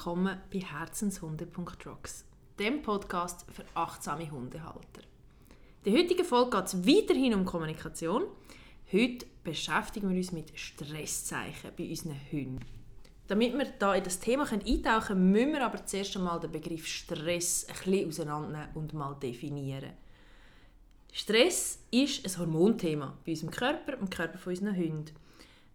Willkommen bei Herzenshunde.rocks, dem Podcast für achtsame Hundehalter. In der heutigen Folge geht es weiterhin um Kommunikation. Heute beschäftigen wir uns mit Stresszeichen bei unseren Hunden. Damit wir da in das Thema eintauchen können, müssen wir aber zuerst einmal den Begriff Stress ein bisschen auseinandernehmen und mal definieren. Stress ist ein Hormonthema bei unserem Körper und im Körper von unseren Hunden.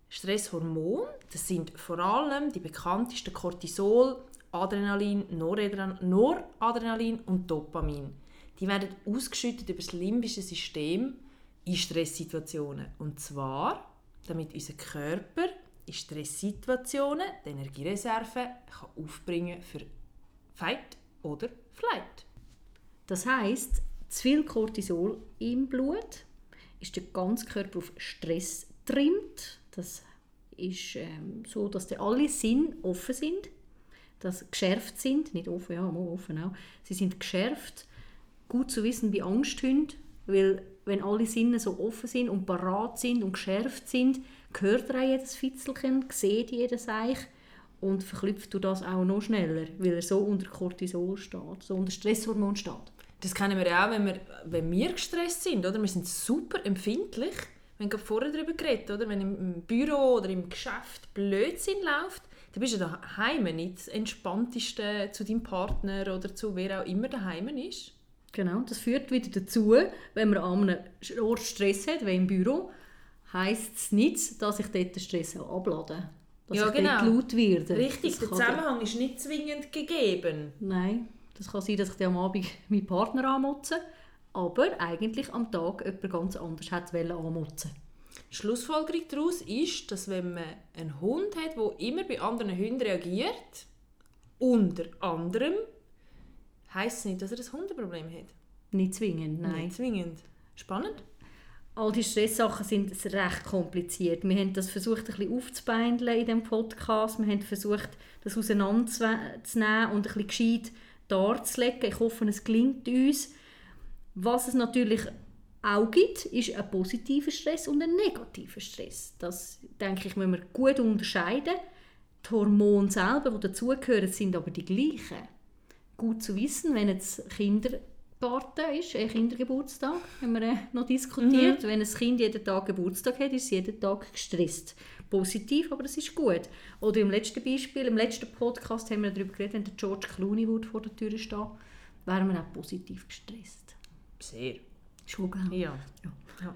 Stresshormone, das sind vor allem die bekanntesten Cortisol, Adrenalin, Noradrenalin und Dopamin. Die werden ausgeschüttet über das limbische System in Stresssituationen. Und zwar, damit unser Körper in Stresssituationen die Energiereserve kann aufbringen für Fight oder Flight. Das heißt, zu viel Cortisol im Blut ist der ganze Körper auf Stress trimmt. Das ist ähm, so, dass die alle Sinn offen sind, dass geschärft sind, nicht offen, ja, mal offen auch. Sie sind geschärft. Gut zu wissen bei Angsthunden, weil wenn alle Sinne so offen sind und parat sind und geschärft sind, hört er auch jedes Fitzelchen, sieht jedes Eich und verklüpft du das auch noch schneller, weil er so unter Cortisol steht, so unter Stresshormon steht. Das kennen wir auch, wenn wir, wenn wir gestresst sind. Oder? Wir sind super empfindlich. Wir haben vorher darüber geredet, oder? wenn im Büro oder im Geschäft Blödsinn läuft, dann bist du daheim nicht das Entspannteste zu deinem Partner oder zu wer auch immer daheim ist. Genau, das führt wieder dazu, wenn man an einem Ort Stress hat, wie im Büro, heisst es nicht, dass ich dort den Stress auch ablade. Dass ja, ich genau. dort laut werde. Richtig, der Zusammenhang ist nicht zwingend gegeben. Nein, das kann sein, dass ich am Abend meinen Partner anmutze, aber eigentlich am Tag jemand ganz anders hat anmutzen Die Schlussfolgerung daraus ist, dass wenn man einen Hund hat, der immer bei anderen Hunden reagiert, unter anderem, heisst es nicht, dass er ein Hundeproblem hat. Nicht zwingend, nein. Nicht zwingend. Spannend. All die Stresssachen sind recht kompliziert. Wir haben das versucht, ein bisschen aufzubeindeln in diesem Podcast. Wir haben versucht, das auseinanderzunehmen und ein bisschen gescheit darzulegen. Ich hoffe, es gelingt uns. Was es natürlich auch gibt, ist ein positiver Stress und ein negativer Stress. Das, denke ich, müssen wir gut unterscheiden. Die Hormone selber, die dazugehören, sind aber die gleichen. Gut zu wissen, wenn jetzt Kindergarten ist, ein Kindergeburtstag, haben wir äh, noch diskutiert. Mhm. Wenn ein Kind jeden Tag Geburtstag hat, ist es jeden Tag gestresst. Positiv, aber das ist gut. Oder im letzten Beispiel, im letzten Podcast haben wir darüber geredet, wenn der George Clooney vor der Tür steht, wären wir auch positiv gestresst. Sehr. Schon, gell? Ja. ja. ja.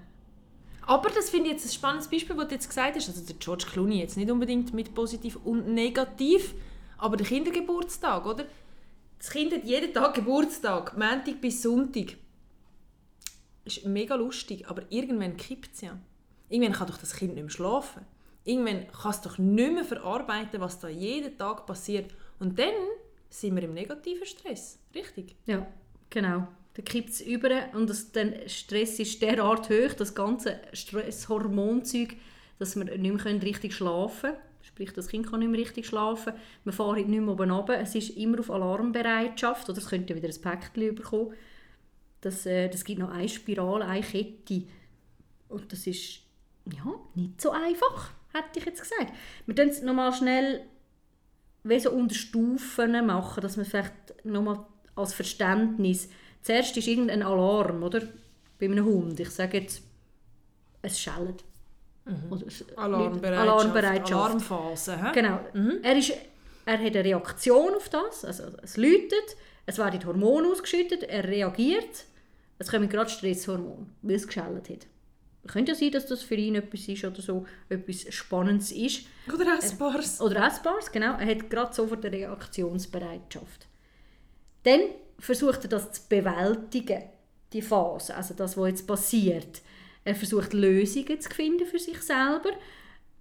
Aber das finde ich jetzt ein spannendes Beispiel, was du jetzt gesagt hast. Also der George Clooney jetzt nicht unbedingt mit positiv und negativ, aber der Kindergeburtstag, oder? Das Kind hat jeden Tag Geburtstag, Montag bis Sonntag. Ist mega lustig, aber irgendwann kippt es ja. Irgendwann kann doch das Kind nicht mehr schlafen. Irgendwann kann es doch nicht mehr verarbeiten, was da jeden Tag passiert. Und dann sind wir im negativen Stress. Richtig? Ja, genau. Dann kippt es über und das, der Stress ist derart hoch, das ganze Stresshormonzeug, dass wir nicht mehr richtig schlafen können. Sprich, das Kind kann nicht mehr richtig schlafen. Wir fahren nicht mehr oben runter. Es ist immer auf Alarmbereitschaft. Oder es könnte wieder ein Päckchen bekommen. Das, äh, das gibt noch eine Spirale, eine Kette. Und das ist ja, nicht so einfach, hätte ich jetzt gesagt. Wir können es nochmal schnell wie so unter Stufen machen, dass man vielleicht nochmal als Verständnis Zuerst ist irgendein Alarm, oder? Bei einem Hund. Ich sage jetzt, es schellt. Mhm. Alarmbereitschaft. Alarmbereitschaft. Alarmphase. He? Genau. Mhm. Er, ist, er hat eine Reaktion auf das. Also es läutet, es werden Hormone ausgeschüttet, er reagiert. Es kommen gerade Stresshormone, weil es geschellt hat. Es könnte ja sein, dass das für ihn etwas ist oder so etwas Spannendes ist. Oder Essbares. Oder Essbares, genau. Er hat gerade sofort eine Reaktionsbereitschaft. Dann versucht er das zu bewältigen, die Phase, also das, was jetzt passiert. Er versucht Lösungen zu finden für sich selber.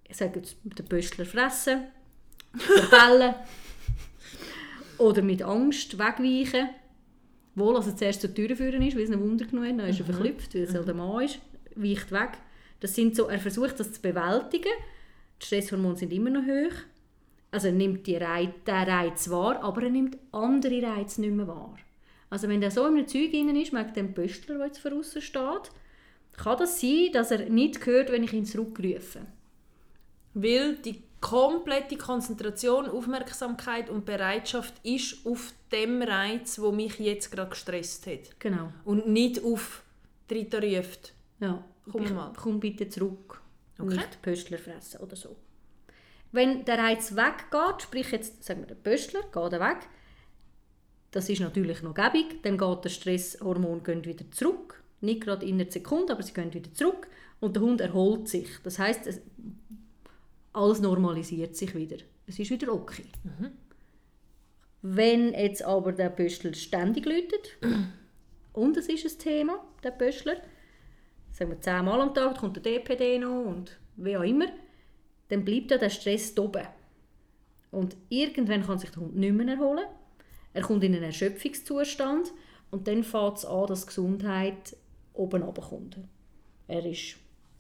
Ich sage jetzt mit dem Pöstler fressen, verbellen oder mit Angst wegweichen. Wohl, als er zuerst zur Tür führen ist, weil es ein Wunder genug hat, dann ist er mhm. verklüpft, weil es halt mhm. der Mann ist, weicht weg. Das sind so, er versucht das zu bewältigen. Die Stresshormone sind immer noch hoch. Also er nimmt die Reiz, den Reiz wahr, aber er nimmt andere Reize nicht mehr wahr. Also wenn der so in einem Zeug drin ist, mag dem Pöstler, der jetzt voraus steht, kann das sein, dass er nicht hört, wenn ich ihn zurückrufe. Weil die komplette Konzentration, Aufmerksamkeit und Bereitschaft ist auf dem Reiz, wo mich jetzt gerade gestresst hat. Genau. Und nicht auf «Dritter ruft». Ja. Komm ich, mal. Komm bitte zurück. Okay. Nicht Pöstler fressen oder so. Wenn der Reiz weggeht, sprich jetzt, sagen wir, der Pöstler geht weg, das ist natürlich noch gäbig, dann geht der Stresshormon geht wieder zurück. Nicht gerade in einer Sekunde, aber sie gehen wieder zurück und der Hund erholt sich. Das heißt, es, alles normalisiert sich wieder. Es ist wieder okay. Wenn jetzt aber der Pöstler ständig läutet, und es ist ein Thema, der Pöstler, sagen wir zehnmal am Tag, kommt der DPD noch und wie auch immer, dann bleibt ja der Stress oben. Und irgendwann kann sich der Hund nicht mehr erholen. Er kommt in einen Erschöpfungszustand und dann fängt es an, dass die Gesundheit oben runterkommt. Er ist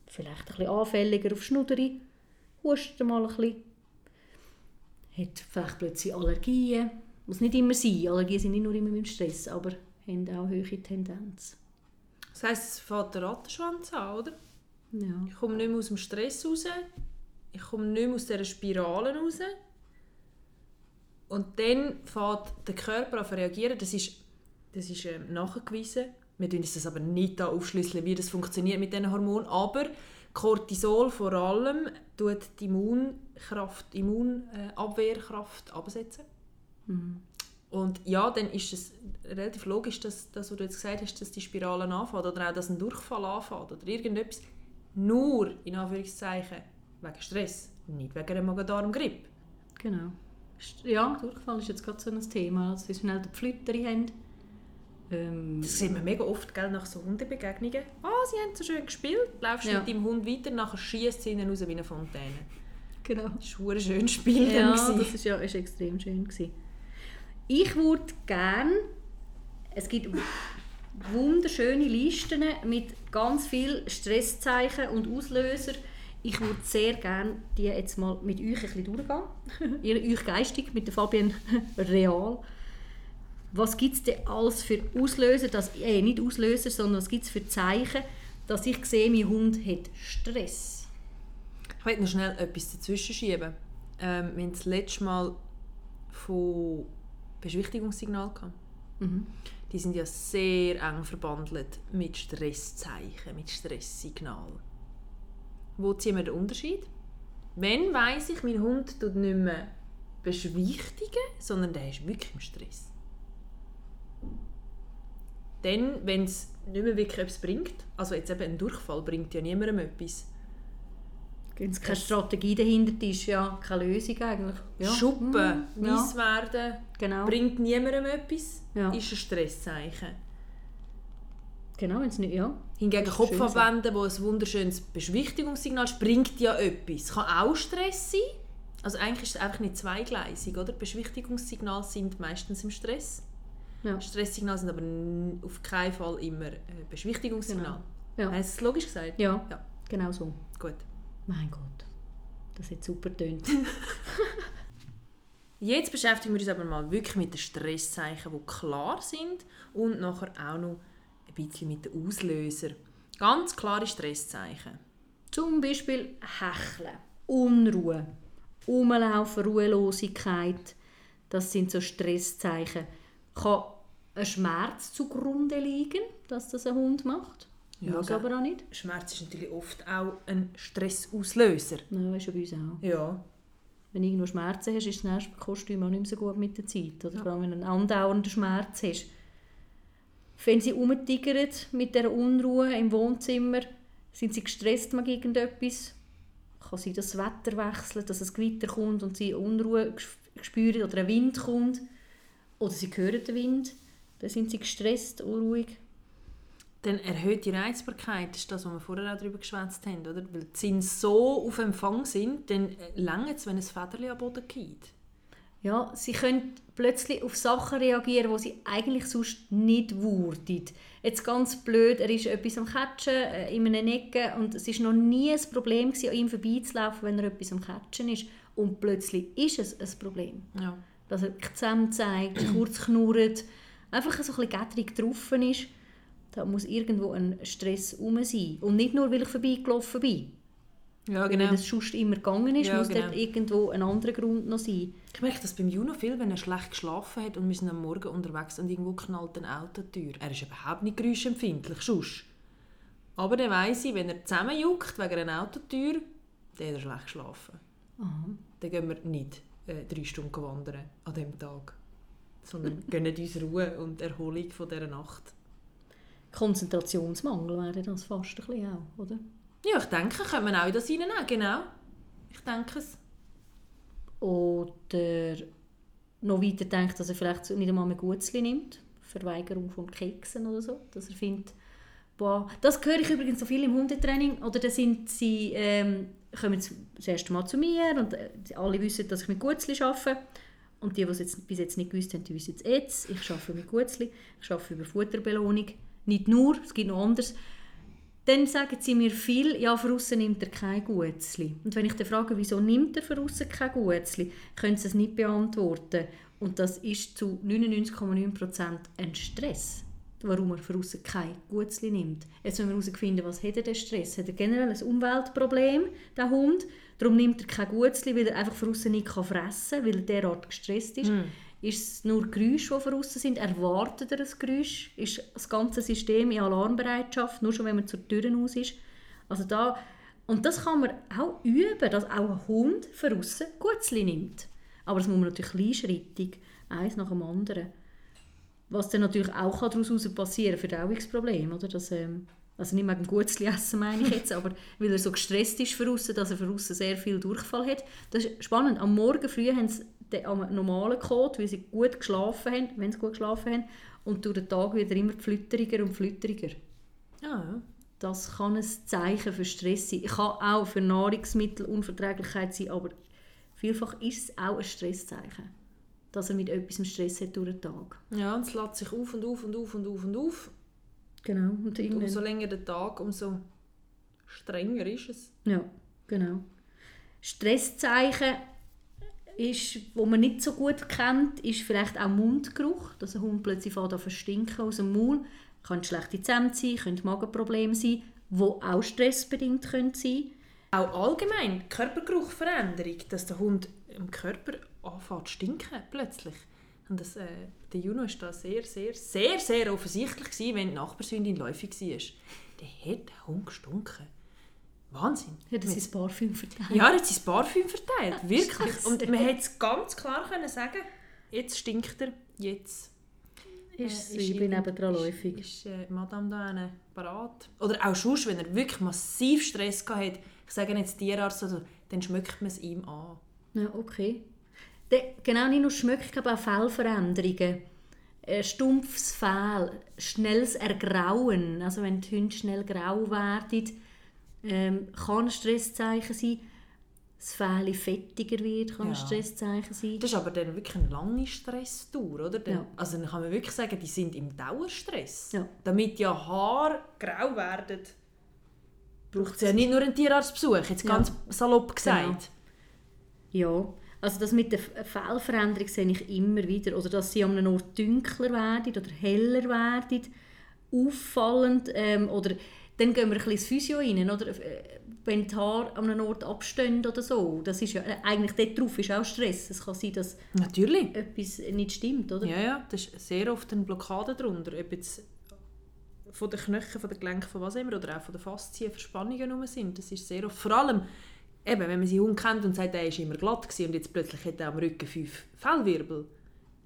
vielleicht ein bisschen anfälliger auf Schnudderi, hustet mal ein bisschen, hat vielleicht plötzlich Allergien. Muss nicht immer sein, Allergien sind nicht nur immer mit dem Stress, aber haben auch hohe Tendenz. Das heisst, es fängt der Rattenschwanz an, oder? Ja. Ich komme nicht mehr aus dem Stress raus. Ich komme nicht mehr aus dieser Spirale raus. Und dann fängt der Körper an zu reagieren. Das ist, das ist ähm, nachgewiesen. Wir tun uns das aber nicht da aufschlüsseln, wie das funktioniert mit diesen Hormonen. Aber Cortisol vor allem tut die Immunkraft, Immunabwehrkraft absetzen. Und ja, dann ist es relativ logisch, dass das, was du jetzt gesagt hast, dass die Spirale anfängt oder auch, dass ein Durchfall anfängt oder irgendetwas. Nur, in Anführungszeichen, wegen Stress, nicht wegen einer Magen-Darm-Grippe. Genau. Ja, Durchfall ist jetzt gerade so ein Thema. Also, sie schnell die Pflütterchen haben. Ähm, Das sieht man mega oft gell, nach so Hundebegegnungen. «Ah, sie haben so schön gespielt.» Laufst Ja. mit deinem Hund weiter, nachher schießt sie ihn raus wie eine Fontäne. genau. Das war ein schönes Spiel. Ja, das ist ja ist extrem schön gewesen. Ich würde gerne, es gibt wunderschöne Listen mit ganz vielen Stresszeichen und Auslöser. Ich würde sehr gerne die jetzt mal mit euch ein bisschen durchgehen. Ihr, euch geistig, mit der Fabienne real. Was gibt es denn alles für Auslöser, dass, äh, nicht Auslöser, sondern was gibt es für Zeichen, dass ich sehe, mein Hund hat Stress? Ich möchte noch schnell etwas dazwischen schieben. Ähm, wir haben das letzte Mal von Beschwichtigungssignal gehabt. Mhm. Die sind ja sehr eng verbandelt mit Stresszeichen, mit Stresssignal. Wo ziehen wir den Unterschied? Wenn weiss ich, mein Hund tut nicht mehr beschwichtigen, sondern der ist wirklich im Stress. Dann, wenn es nicht mehr wirklich etwas bringt, also jetzt eben ein Durchfall bringt ja niemandem etwas, Wenn es keine Strategie dahinter ist, ja keine Lösung eigentlich. Ja. Schuppen, Mhm, ja. weiss werden, Genau. bringt niemandem etwas, Ja. ist ein Stresszeichen. Genau, wenn es nicht, ja. Hingegen Schön Kopf abwenden, wo ein wunderschönes Beschwichtigungssignal ist, bringt ja etwas. Kann auch Stress sein. Also eigentlich ist es einfach nicht zweigleisig, oder? Beschwichtigungssignale sind meistens im Stress. Ja. Stresssignale sind aber auf keinen Fall immer äh, Beschwichtigungssignal. Ja. Hast du es logisch gesagt? Ja, Ja. genau so. Gut. Mein Gott, das hat super tönt. Jetzt beschäftigen wir uns aber mal wirklich mit den Stresszeichen, die klar sind und nachher auch noch ein bisschen mit den Auslösern. Ganz klare Stresszeichen. Zum Beispiel Hecheln, Unruhe, Umlaufen, Ruhelosigkeit. Das sind so Stresszeichen. Kann ein Schmerz zugrunde liegen, dass das ein Hund macht? Ja, Muss gell. aber auch nicht. Schmerz ist natürlich oft auch ein Stressauslöser. Ja, ist ja bei uns auch. Ja. Wenn du irgendwo Schmerzen hast, ist das Kostüm auch nicht mehr so gut mit der Zeit. Oder vor allem, wenn du einen andauernden Schmerz hast. Wenn sie umtigern mit der Unruhe im Wohnzimmer, sind sie gestresst wegen irgendetwas, kann sein, dass das Wetter wechselt, dass es Gewitter kommt und sie Unruhe spüren oder ein Wind kommt. Oder sie hören den Wind, dann sind sie gestresst, unruhig. Dann erhöhte Reizbarkeit ist das, was wir vorher auch darüber geschwätzt haben. Oder? Weil die Sinne so auf Empfang sind, dann lange es, wenn ein Federchen am Boden geht. Ja, sie können plötzlich auf Sachen reagieren, die sie eigentlich sonst nicht würden. Jetzt ganz blöd, er ist etwas am Catchen äh, in einer Ecke und es ist noch nie ein Problem gewesen, an ihm vorbeizulaufen, wenn er etwas am Catchen ist. Und plötzlich ist es ein Problem. Ja. Dass er zusammen zeigt, kurz knurrt, einfach so ein bisschen gätterig drauf ist. Da muss irgendwo ein Stress herum sein. Und nicht nur, weil ich vorbeigelaufen bin. Ja, Weil genau. Wenn es sonst immer gegangen ist, Ja, muss genau. dort irgendwo ein anderer Grund noch sein. Ich merke das beim Juno viel, wenn er schlecht geschlafen hat und wir sind am Morgen unterwegs und irgendwo knallt eine Autotür. Er ist überhaupt nicht geräuschempfindlich, sonst. Aber dann weiss ich, wenn er zusammenjuckt wegen einer Autotür, dann hat er schlecht geschlafen. Aha. Dann gehen wir nicht äh, drei Stunden wandern an diesem Tag. Sondern gönnen uns Ruhe und Erholung von dieser Nacht. Konzentrationsmangel wäre das fast ein bisschen auch, oder? Ja, ich denke, können wir auch in das reinnehmen, genau. Ich denke es. Oder noch weiter denkt, dass er vielleicht nicht einmal mehr Gutzli nimmt. Verweigerung von Keksen oder so. Dass er findet, boah, das höre ich übrigens so viel im Hundetraining. Oder da sind sie, ähm, kommen das erste Mal zu mir und äh, alle wissen, dass ich mit Gutzli arbeite. Und die, die es jetzt, bis jetzt nicht gewusst haben, die wissen es jetzt. Ich arbeite mit Gutzli, ich arbeite über Futterbelohnung. Nicht nur, es gibt noch anderes. Dann sagen sie mir viel, ja, für aussen nimmt er kein Gutzli. Und wenn ich dann frage, wieso nimmt er für aussen kein Gutzli, können sie es nicht beantworten. Und das ist zu 99,9% ein Stress, warum er für aussen kein Gutzli nimmt. Jetzt müssen wir herausfinden, was hat er denn Stress? Hat er generell ein Umweltproblem, der Hund? Darum nimmt er kein Gutzli, weil er einfach für aussen nicht fressen kann, weil er derart gestresst ist. Ist es nur Geräusche, die von aussen sind? Erwartet er ein Geräusch? Ist das ganze System in Alarmbereitschaft, nur schon wenn man zur Tür aus ist? Also da, und das kann man auch üben, dass auch ein Hund von aussen Gutzli nimmt. Aber das muss man natürlich kleinschrittig, eins nach dem anderen. Was dann natürlich auch daraus passieren kann, Verdauungsproblem, oder? Dass, ähm, also nicht wegen Gutzli essen meine ich jetzt, aber weil er so gestresst ist aussen, dass er für aussen sehr viel Durchfall hat. Das ist spannend. Am Morgen früh haben sie am normalen Kot, weil sie gut geschlafen haben, wenn sie gut geschlafen haben, und durch den Tag wieder immer flütteriger und flütteriger. Ah, ja. Das kann ein Zeichen für Stress sein. Kann auch für Nahrungsmittelunverträglichkeit sein, aber vielfach ist es auch ein Stresszeichen, dass er mit etwas Stress hat durch den Tag. Ja, und es lädt sich auf und auf und auf und auf und auf. Genau. Und Und umso länger der Tag, umso strenger ist es. Ja, genau. Stresszeichen ist, wo man nicht so gut kennt, ist vielleicht auch Mundgeruch, dass ein Hund plötzlich fängt an verstinken aus dem Maul. Kann schlechte Zähne sein, können Magenprobleme sein, die auch stressbedingt können sein Auch allgemein Körpergeruchveränderung, dass der Hund im Körper anfängt zu stinken plötzlich. Und das, äh, der Juno war da sehr, sehr, sehr, sehr offensichtlich, gewesen, wenn die Nachbarshündin läufig war. Der hat der Hund gestunken. Wahnsinn. Ja, das Mit- ist Parfüm verteilt. Ja, er hat sein Parfüm verteilt, wirklich. Scheiße. Und man hätte es ganz klar können sagen jetzt stinkt er, jetzt ist äh, ich bin nebendran ist- läufig. Ist äh, Madame da eine parat? Oder auch sonst, wenn er wirklich massiv Stress gehabt hat, ich sage jetzt Tierarzt, oder, dann schmeckt man es ihm an. Ja, okay. De, genau, nicht nur Schmöcken, aber auch Fellveränderungen. Ein stumpfes Fell, schnelles Ergrauen, also wenn die Hunde schnell grau werden, ähm, kann ein Stresszeichen sein. Das Fell fettiger wird, kann ein Ja. Stresszeichen sein. Das ist aber dann wirklich eine lange Stresstour, oder? Dann, Ja. Also dann kann man wirklich sagen, die sind im Dauerstress. Ja. Damit ja Haare grau werden, braucht es ja nicht nur einen Tierarztbesuch, jetzt ganz salopp gesagt. Ja, also das mit der Fellveränderung sehe ich immer wieder. Oder dass sie an einem Ort dunkler werden oder heller werden, auffallend. Ähm, oder dann gehen wir ein bisschen ins Physio rein, oder? Äh, Wenn die Haare an einem Ort abstehen oder so. Das ist ja, äh, eigentlich dort drauf ist auch Stress. Es kann sein, dass Natürlich. etwas nicht stimmt, oder? Ja, ja, das ist sehr oft eine Blockade darunter. Ob jetzt von den Knöcheln, von den Gelenken, von was immer, oder auch von den Faszien Verspannungen rum sind. Das ist sehr oft, vor allem, eben, wenn man seinen Hund kennt und sagt, er war immer glatt gewesen und jetzt plötzlich hat er am Rücken fünf Fellwirbel.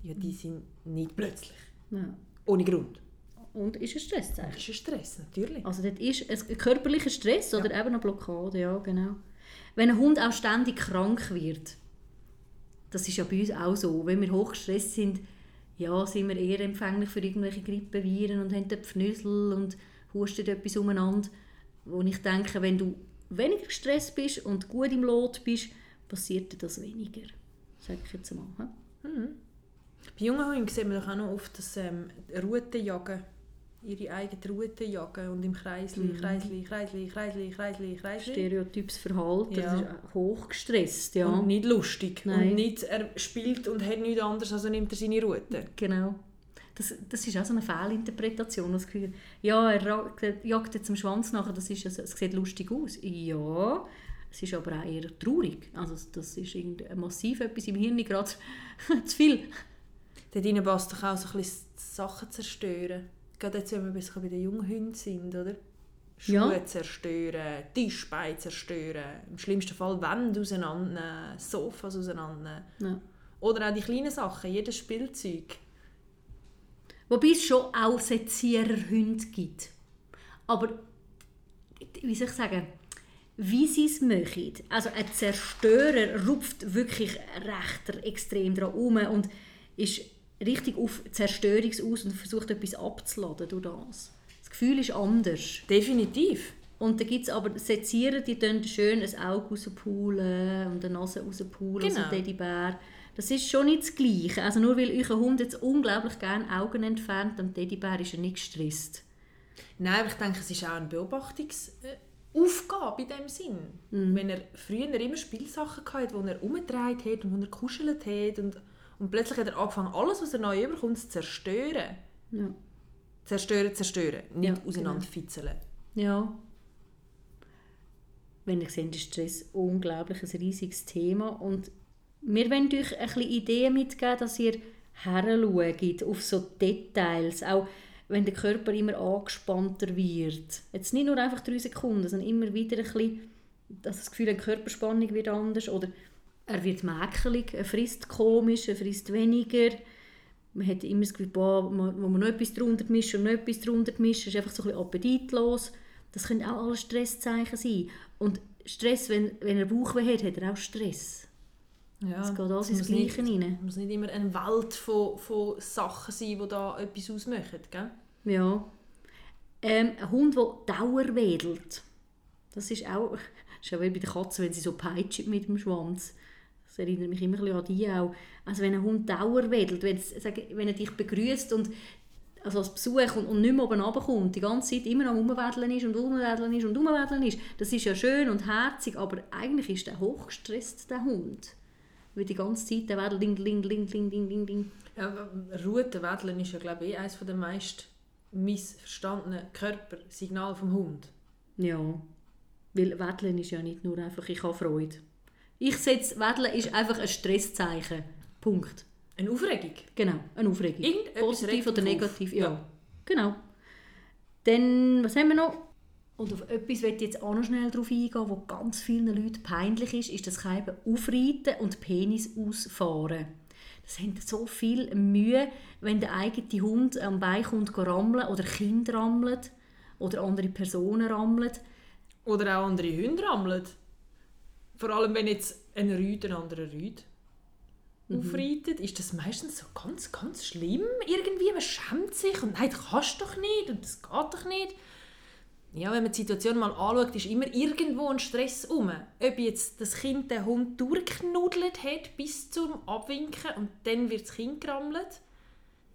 Ja, die sind nicht plötzlich. Ja. Ohne Grund. Und ist ein Stresszeichen. Das ist ein Stress, natürlich. Also dort ist ein körperlicher Stress oder eben eine Blockade, ja genau. Wenn ein Hund auch ständig krank wird, das ist ja bei uns auch so, wenn wir hochgestresst sind, ja, sind wir eher empfänglich für irgendwelche Grippeviren und haben dort Pfnüsel und husten etwas umeinander. Wo ich denke, wenn du weniger gestresst bist und gut im Lot bist, passiert dir das weniger. Sag ich jetzt mal. hm? Bei jungen Hunden sieht man doch auch noch oft, dass ähm, Routen jagen, ihre eigene Route jagen und im Kreisli, Mhm. Kreisli, Kreisli, Kreisli, Kreisli, Kreisli. Stereotypes Verhalten, Ja. das ist hochgestresst. Ja. Und nicht lustig. Nein. Und nicht, er spielt und hat nichts anderes, also nimmt er seine Route. Genau. Das, das ist auch so eine Fehlinterpretation. Das Gefühl, ja, er jagt jetzt am Schwanz nachher, das, ist, es es sieht lustig aus. Ja, Es ist aber auch eher traurig. Also das ist massiv etwas im Hirn gerade zu viel. Dort passt doch auch so ein bisschen Sachen zerstören. Gerade jetzt, wenn wir ein bisschen bei den jungen Hunden sind, oder? Schuhe ja. zerstören, Tischbeine zerstören, im schlimmsten Fall Wände auseinandernehmen, Sofas auseinandernehmen. Ja. Oder auch die kleinen Sachen, jedes Spielzeug. Wobei es schon auch Seziererhunde gibt. Aber, wie soll ich sagen, wie sie es machen. Also ein Zerstörer rupft wirklich recht extrem dran um und ist richtig auf Zerstörungs aus und versucht etwas abzuladen durch das. Das Gefühl ist anders. Definitiv. Und da gibt es aber Sezierer, die dann schön ein Auge rauspulen und eine Nase rauspulen, genau. so Teddybär. Das ist schon nicht das Gleiche. Also nur weil euer Hund jetzt unglaublich gerne Augen entfernt, am Teddybär ist er nicht gestresst. Nein, aber ich denke, es ist auch eine Beobachtungsaufgabe in dem Sinn. Mhm. Wenn er früher immer Spielsachen hatte, die er umgedreht hat und wo er gekuschelt hat und, und plötzlich hat er angefangen, alles, was er neu überkommt, zu zerstören. Ja. Zerstören, zerstören, nicht ja, auseinanderfitzeln. Genau. Ja. Wenn ihr seht, ist Stress unglaublich ein riesiges Thema und wir wollen euch ein bisschen Ideen mitgeben, dass ihr heranschaut auf so Details, auch wenn der Körper immer angespannter wird. Jetzt nicht nur einfach drei Sekunden, sondern immer wieder ein bisschen, dass das Gefühl, die Körperspannung wird anders oder er wird mäkelig, er frisst komisch, er frisst weniger. Man hat immer das Gefühl, boah, man, man noch etwas drunter mischen und noch etwas drunter mischen, ist einfach so ein bisschen appetitlos. Das können auch alle Stresszeichen sein. Und Stress, wenn, wenn er Bauchweh hat, hat er auch Stress. Ja, es geht alles ins Gleiche rein. Es muss nicht immer eine Welt von, von Sachen sein, die da etwas ausmachen, gell? Ja. Ähm, ein Hund, der Dauer wedelt. Das ist auch, das ist auch wie bei der Katze, wenn sie so peitscht mit dem Schwanz. Das erinnert mich immer an die auch. Also wenn ein Hund Dauer wedelt, wenn, wenn er dich begrüßt und also als Besuch und, und nicht mehr oben runterkommt, die ganze Zeit immer am Umwedeln ist und Umwedeln ist und Umwedeln ist, das ist ja schön und herzig, aber eigentlich ist der hochgestresst, der Hund. Weil die ganze Zeit der Wedel ding, ding, ding, ding, ding, ding, ding. Ja, Rutenwedeln ist ja, glaube ich, eines der meist missverstandenen Körpersignale vom Hund. Ja, weil Wedeln ist ja nicht nur einfach, ich habe Freude. Ich setze, Wedeln ist einfach ein Stresszeichen. Punkt. Eine Aufregung? Genau, eine Aufregung. Positiv oder negativ, ja. ja. Genau. Dann, was haben wir noch? Und auf etwas möchte ich jetzt auch noch schnell darauf eingehen, was ganz vielen Leuten peinlich ist, ist das Keiben aufreiten und Penis ausfahren. Das haben so viel Mühe, wenn der eigene Hund am Bein kommt rammeln oder Kind rammelt oder andere Personen rammeln. Oder auch andere Hunde rammeln. Vor allem, wenn jetzt ein Rüd einen anderen Rüd mhm. aufreitet, ist das meistens so ganz, ganz schlimm irgendwie. Man schämt sich und nein, das kannst du doch nicht und das geht doch nicht ja, wenn man die Situation mal anschaut, ist immer irgendwo ein Stress um. Ob jetzt das Kind den Hund durchknuddelt hat bis zum Abwinken und dann wird das Kind gerammelt,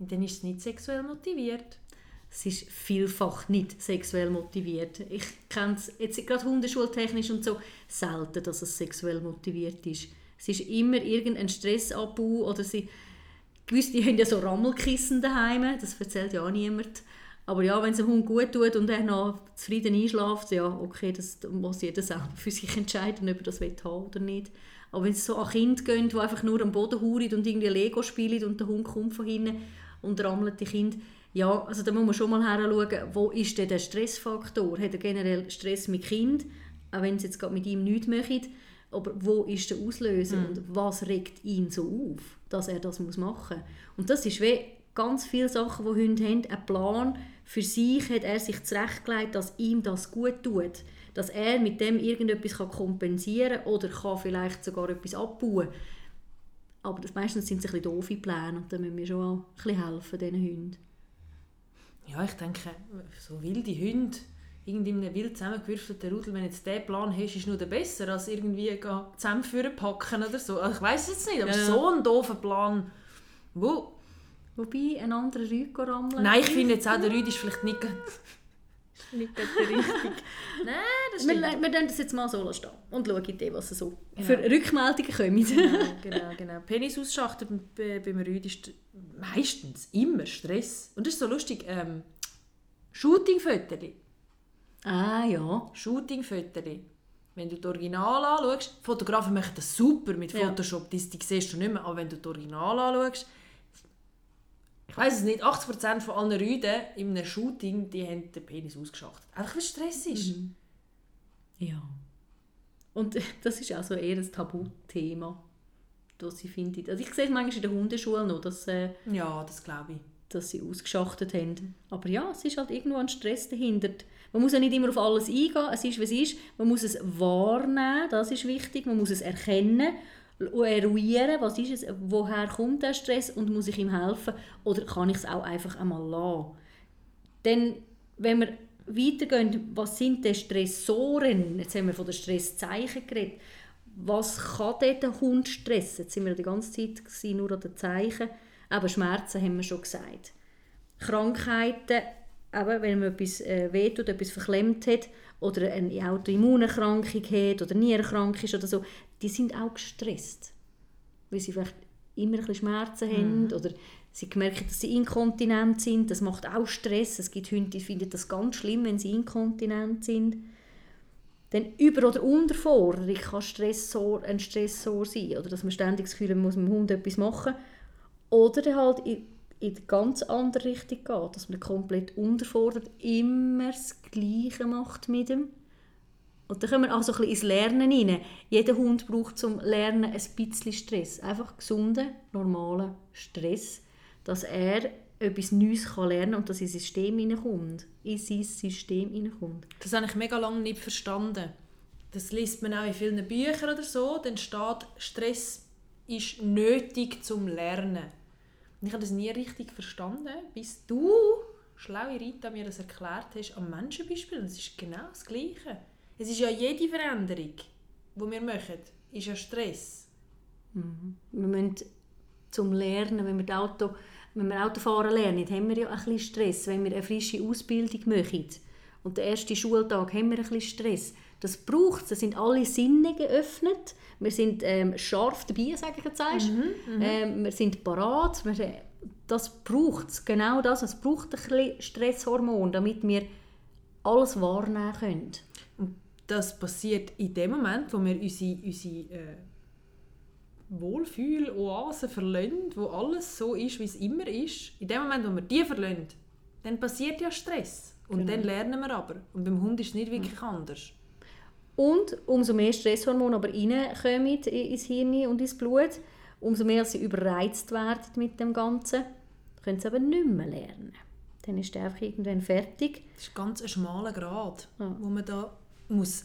dann ist es nicht sexuell motiviert. Es ist vielfach nicht sexuell motiviert. Ich kenne es jetzt gerade hundeschultechnisch und so selten, dass es sexuell motiviert ist. Es ist immer irgendein Stressabbau oder sie Gewisse die haben ja so Rammelkissen daheim, das erzählt ja auch niemand. Aber ja, wenn es dem Hund gut tut und er noch zufrieden einschläft, ja, okay, das muss jeder selber für sich entscheiden, ob er das will haben oder nicht. Aber wenn es so an Kinder geht, die einfach nur am Boden huren und irgendwie Lego spielen und der Hund kommt von hinten und rammelt die Kind, ja, also da muss man schon mal heranschauen, wo ist denn der Stressfaktor? Hat er generell Stress mit Kind, auch wenn es jetzt gerade mit ihm nichts machen, aber wo ist der Auslöser mhm. und was regt ihn so auf, dass er das machen muss? Und das ist wie ganz viele Sachen, die Hunde haben, ein Plan, für sich hat er sich zurechtgelegt, dass ihm das gut tut. Dass er mit dem irgendetwas kompensieren kann oder kann vielleicht sogar etwas abbauen Aber das, meistens sind es ein bisschen doofe Pläne und da müssen wir schon ein bisschen helfen, diesen Hunden. Ja, ich denke, so wilde Hunde, irgendwie in einem wild zusammengewürfelten Rudel, wenn jetzt der Plan hast, ist nur der besser, als irgendwie zusammenführen packen oder so. Also ich weiß es nicht, aber ja. so ein doofer Plan, wo Wobei, ein anderer Rüd rammeln. Nein, ich finde jetzt auch, der Rüd ist vielleicht nicht, nicht der richtige. Nein, das stimmt. Wir, wir das jetzt mal so stehen und schauen, was so genau. für Rückmeldungen kommen. genau, genau, genau. Penis ausschachten beim Rüd ist meistens immer Stress. Und das ist so lustig. Ähm, shooting -Fötterli. Ah, ja. shooting -Fötterli. Wenn du das Original anschaust, Fotografen machen das super mit Ja. Photoshop, die, die siehst du nicht mehr, aber wenn du das Original anschaust, ich weiß es nicht, 80% von allen Rüden in einem Shooting, die haben den Penis ausgeschachtet. Einfach weil es Stress ist. Ja. Und das ist auch so eher ein Tabuthema, das ich finde. Also ich sehe es manchmal in der Hundeschule noch, dass, äh, Ja, das glaube ich. dass sie ausgeschachtet haben. Aber ja, es ist halt irgendwo ein Stress dahinter. Man muss ja nicht immer auf alles eingehen, es ist, wie es ist. Man muss es wahrnehmen, das ist wichtig. Man muss es erkennen, eruieren, was ist es, woher kommt der Stress und muss ich ihm helfen oder kann ich es auch einfach einmal lassen. Denn wenn wir weitergehen, was sind denn Stressoren? Jetzt haben wir von den Stresszeichen geredet. Was kann denn der Hund stressen? Jetzt sind wir die ganze Zeit nur an den Zeichen. Aber Schmerzen haben wir schon gesagt. Krankheiten, eben, wenn man etwas äh, wehtut, etwas verklemmt hat oder eine Autoimmunerkrankung hat oder Nierenkrank ist oder so, die sind auch gestresst. Weil sie vielleicht immer ein bisschen Schmerzen haben oder sie merken, dass sie inkontinent sind. Das macht auch Stress. Es gibt Hunde, die finden das ganz schlimm, wenn sie inkontinent sind. Dann Über- oder Unterforderung kann Stressor, ein Stressor sein. Oder dass man ständig das Gefühl hat, man muss mit dem Hund etwas machen. Oder halt in, in die ganz andere Richtung geht. Dass man komplett unterfordert, immer das Gleiche macht mit ihm. Und dann kommen wir auch so ein bisschen ins Lernen rein. Jeder Hund braucht zum Lernen ein bisschen Stress. Einfach gesunden, normalen Stress, dass er etwas Neues lernen kann und dass ins System hineinkommt. In sein System hineinkommt. Das habe ich mega lange nicht verstanden. Das liest man auch in vielen Büchern oder so. Dann steht, Stress ist nötig zum Lernen. Ich habe das nie richtig verstanden, bis du, schlaue Rita, mir das erklärt hast, am Menschenbeispiel. Und es ist genau das Gleiche. Es ist ja jede Veränderung, die wir machen, ist ja Stress. Wir müssen zum Lernen, wenn wir, das Auto, wenn wir Autofahren lernen, haben wir ja ein bisschen Stress. Wenn wir eine frische Ausbildung machen und den ersten Schultag haben wir ein bisschen Stress. Das braucht es. Da sind alle Sinne geöffnet. Wir sind ähm, scharf dabei, sage ich jetzt einst. ähm, Wir sind parat. Wir, das braucht es. Genau das. Es braucht ein bisschen Stresshormon, damit wir alles wahrnehmen können. Und das passiert in dem Moment, wo wir unsere, unsere äh, Wohlfühl-Oase verlassen, wo alles so ist, wie es immer ist. In dem Moment, wo wir die verlassen, dann passiert ja Stress. Und Genau. dann lernen wir aber. Und beim Hund ist es nicht wirklich anders. Und umso mehr Stresshormone aber reinkommen ins Hirn und ins Blut, umso mehr sie überreizt werden mit dem Ganzen, können sie aber nicht mehr lernen. Dann ist der einfach irgendwann fertig. Das ist ganz ein schmaler Grad, Ja. wo man da muss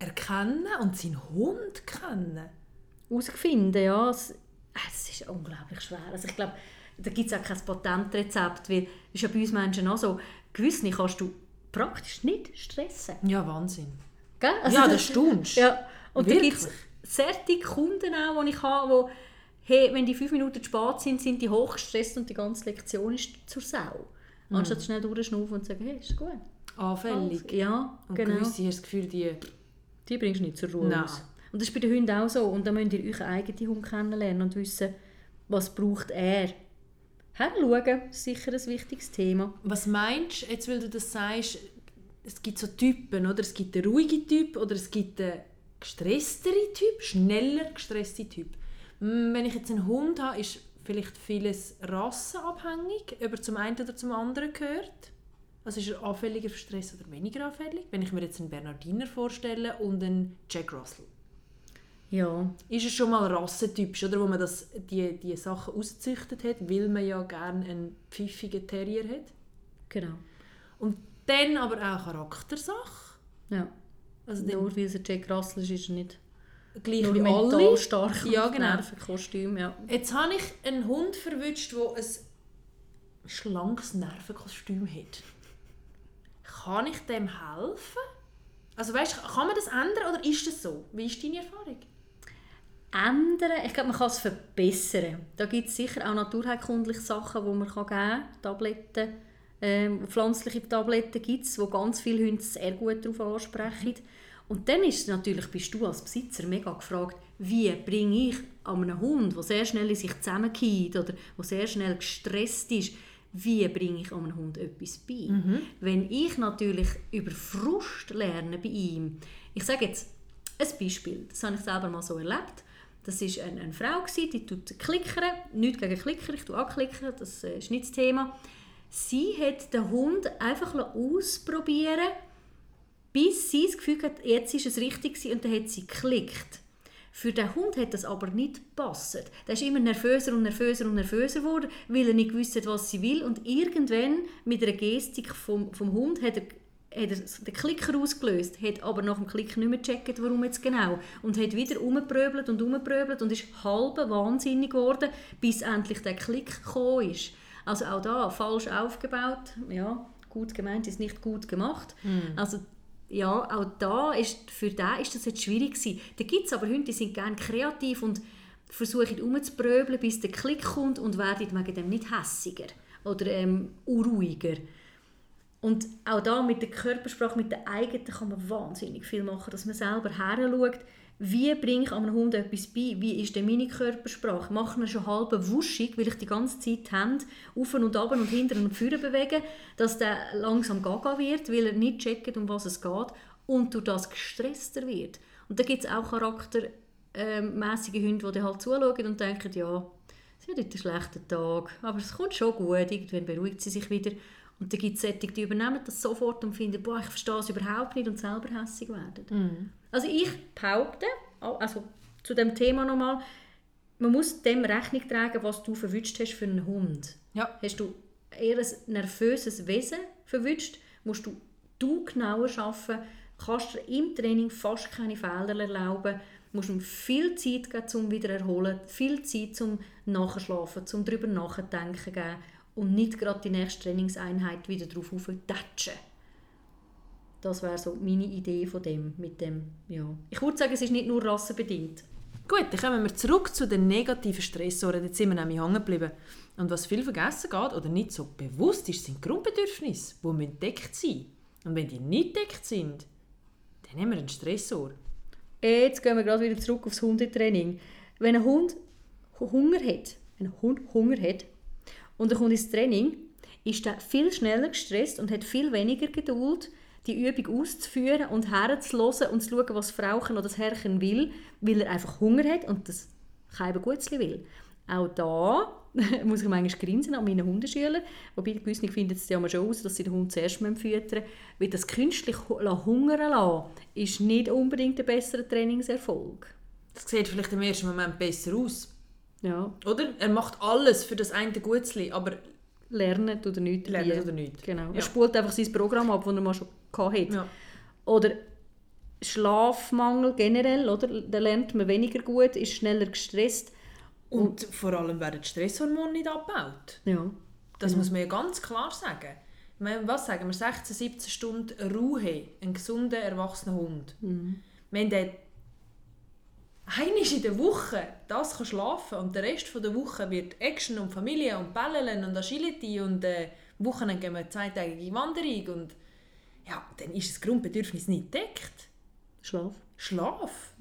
erkennen und seinen Hund kennen. Herausfinden, ja, es, es ist unglaublich schwer. Also ich glaube, da gibt es auch kein Patentrezept, weil es ist ja bei uns Menschen auch so, gewisse kannst du praktisch nicht stressen. Ja, Wahnsinn. Gell? Also ja, das staunst. Ja, und da gibt es solche Kunden auch, die ich habe, die, hey, wenn die fünf Minuten spät sind, sind die hochgestresst und die ganze Lektion ist zur Sau. Mhm. Anstatt schnell durchschnaufen und zu sagen, hey, ist gut. Anfällig. Alles. Ja, Und genau. gewisse haben das Gefühl, die... Die bringst du nicht zur Ruhe Nein. aus. Und das ist bei den Hunden auch so. Und dann müsst ihr euren eigenen Hund kennenlernen und wissen, was braucht er. Herschauen ist sicher ein wichtiges Thema. Was meinst du, jetzt weil du das sagst, es gibt so Typen, oder? Es gibt einen ruhigen Typ oder es gibt einen gestressteren Typ, schneller gestresste Typ. Wenn ich jetzt einen Hund habe, ist vielleicht vieles rassenabhängig, ob er zum einen oder zum anderen gehört. Also ist er anfälliger für Stress oder weniger anfällig? Wenn ich mir jetzt einen Bernardiner vorstelle und einen Jack Russell. Ja, Ist es schon mal rassentypisch, oder? Wo man das, die, die Sachen ausgezüchtet hat, weil man ja gerne einen pfiffigen Terrier hat. genau. Und dann aber auch Charaktersache. Ja. Also Nur weil es ein Jack Russell ist, ist er nicht gleich nur wie mental alle. stark Ja, genau. Nervenkostüm, ja. Jetzt habe ich einen Hund verwünscht, der ein schlankes Nervenkostüm hat. Kann ich dem helfen? Also weißt, kann man das ändern oder ist das so? Wie ist deine Erfahrung? ändern. Ich glaube, man kann es verbessern. Da gibt es sicher auch naturheilkundliche Sachen, die man kann geben kann. Tabletten, ähm, pflanzliche Tabletten gibt es, wo ganz viele Hunde sehr gut darauf ansprechen. Und dann ist natürlich, bist du als Besitzer mega gefragt, wie bringe ich an einem Hund, der sehr schnell in sich zusammenkippt oder der sehr schnell gestresst ist, wie bringe ich einem Hund etwas bei? Wenn ich natürlich über Frust lerne bei ihm, ich sage jetzt, Ein Beispiel, das habe ich selber mal so erlebt. Das war eine, eine Frau, gewesen, die tut klickern. Nicht gegen Klicker, ich tue anklickern, das äh, ist nicht das Thema. Sie hat den Hund einfach ausprobieren bis sie das Gefühl hat, jetzt ist es richtig und dann hat sie geklickt. Für den Hund hat das aber nicht gepasst. Der ist immer nervöser und nervöser und nervöser geworden, weil er nicht gewusst was sie will. Und irgendwann mit einer Gestik vom, vom Hund hat er, hat er den Klicker ausgelöst, hat aber nach dem Klick nicht mehr gecheckt, warum jetzt genau. Und hat wieder umgepröbelt und umgepröbelt und ist halb wahnsinnig geworden, bis endlich der Klick gekommen ist. Also auch da, falsch aufgebaut, ja, gut gemeint ist nicht gut gemacht. Mhm. Also ja, auch da ist, für den ist das jetzt schwierig gewesen. Da gibt es aber Hunde, die sind gerne kreativ und versuchen umzupröbeln, bis der Klick kommt und werden wegen dem nicht hässiger oder ähm, unruhiger. Und auch da mit der Körpersprache, mit der eigenen, kann man wahnsinnig viel machen, dass man selber her schaut, wie bringe ich einem Hund etwas bei, wie ist denn meine Körpersprache, mache ich ihn schon halb wuschig, weil ich die ganze Zeit die Hände auf und ab und hinten und vorne bewege, dass der langsam gaga wird, weil er nicht checkt, um was es geht und durch das gestresster wird. Und da gibt es auch charaktermäßige Hunde, die halt zuschauen und denken, ja, sie hat heute einen schlechten Tag, aber es kommt schon gut, irgendwann beruhigt sie sich wieder. Und dann gibt es solche, die übernehmen das sofort und finden, boah, ich verstehe es überhaupt nicht und selber hässig werden. Mhm. Also ich behaupte, also zu dem Thema nochmal, man muss dem Rechnung tragen, was du verwünscht hast für einen Hund. Ja. Hast du eher ein nervöses Wesen verwünscht, musst du, du genauer arbeiten, kannst dir im Training fast keine Fehler erlauben, musst ihm viel Zeit geben, um wieder erholen, viel Zeit zum Nachschlafen, zum darüber nachdenken geben und nicht gerade die nächste Trainingseinheit wieder darauf auftatschen. Das wäre so meine Idee von dem, mit dem, ja. Ich würde sagen, es ist nicht nur rassenbedingt. Gut, dann kommen wir zurück zu den negativen Stressoren. Jetzt sind wir nämlich hängen geblieben. Und was viel vergessen geht oder nicht so bewusst ist, sind Grundbedürfnisse, die müssen deckt sein Und wenn die nicht deckt sind, dann haben wir einen Stressor. Jetzt gehen wir gerade wieder zurück aufs Hundetraining. Wenn ein Hund Hunger hat, wenn ein Hund Hunger hat und er kommt ins Training, ist er viel schneller gestresst und hat viel weniger Geduld, die Übung auszuführen und herzuhören und zu schauen, was das Frauchen oder das Herrchen will, weil er einfach Hunger hat und das kein Gutzli will. Auch da muss ich manchmal grinsen an meinen Hundeschülern, wobei gewisse finden es ja schon aus, dass sie den Hund zuerst füttern weil das künstlich hungern lassen ist nicht unbedingt ein besserer Trainingserfolg. Das sieht vielleicht im ersten Moment besser aus. Ja. Oder? Er macht alles für das eine Gutzli, aber lernen oder nicht. lernen oder nicht. Genau. Ja. Er spult einfach sein Programm ab, das er mal schon hatte. Ja. Oder Schlafmangel generell, oder? Da lernt man weniger gut, ist schneller gestresst. Und vor allem werden die Stresshormone nicht abgebaut. Ja. Das muss man ja ganz klar sagen. Meine, was sagen wir? 16, 17 Stunden Ruhe, ein gesunder, erwachsener Hund. Wenn der einmal in der Woche das kann schlafen und der Rest von der Woche wird Action und Familie und Bällen und Agility und äh, Wochenende gehen wir eine zweitägige Wanderung und ja, dann ist das Grundbedürfnis nicht gedeckt. Schlaf. Schlaf.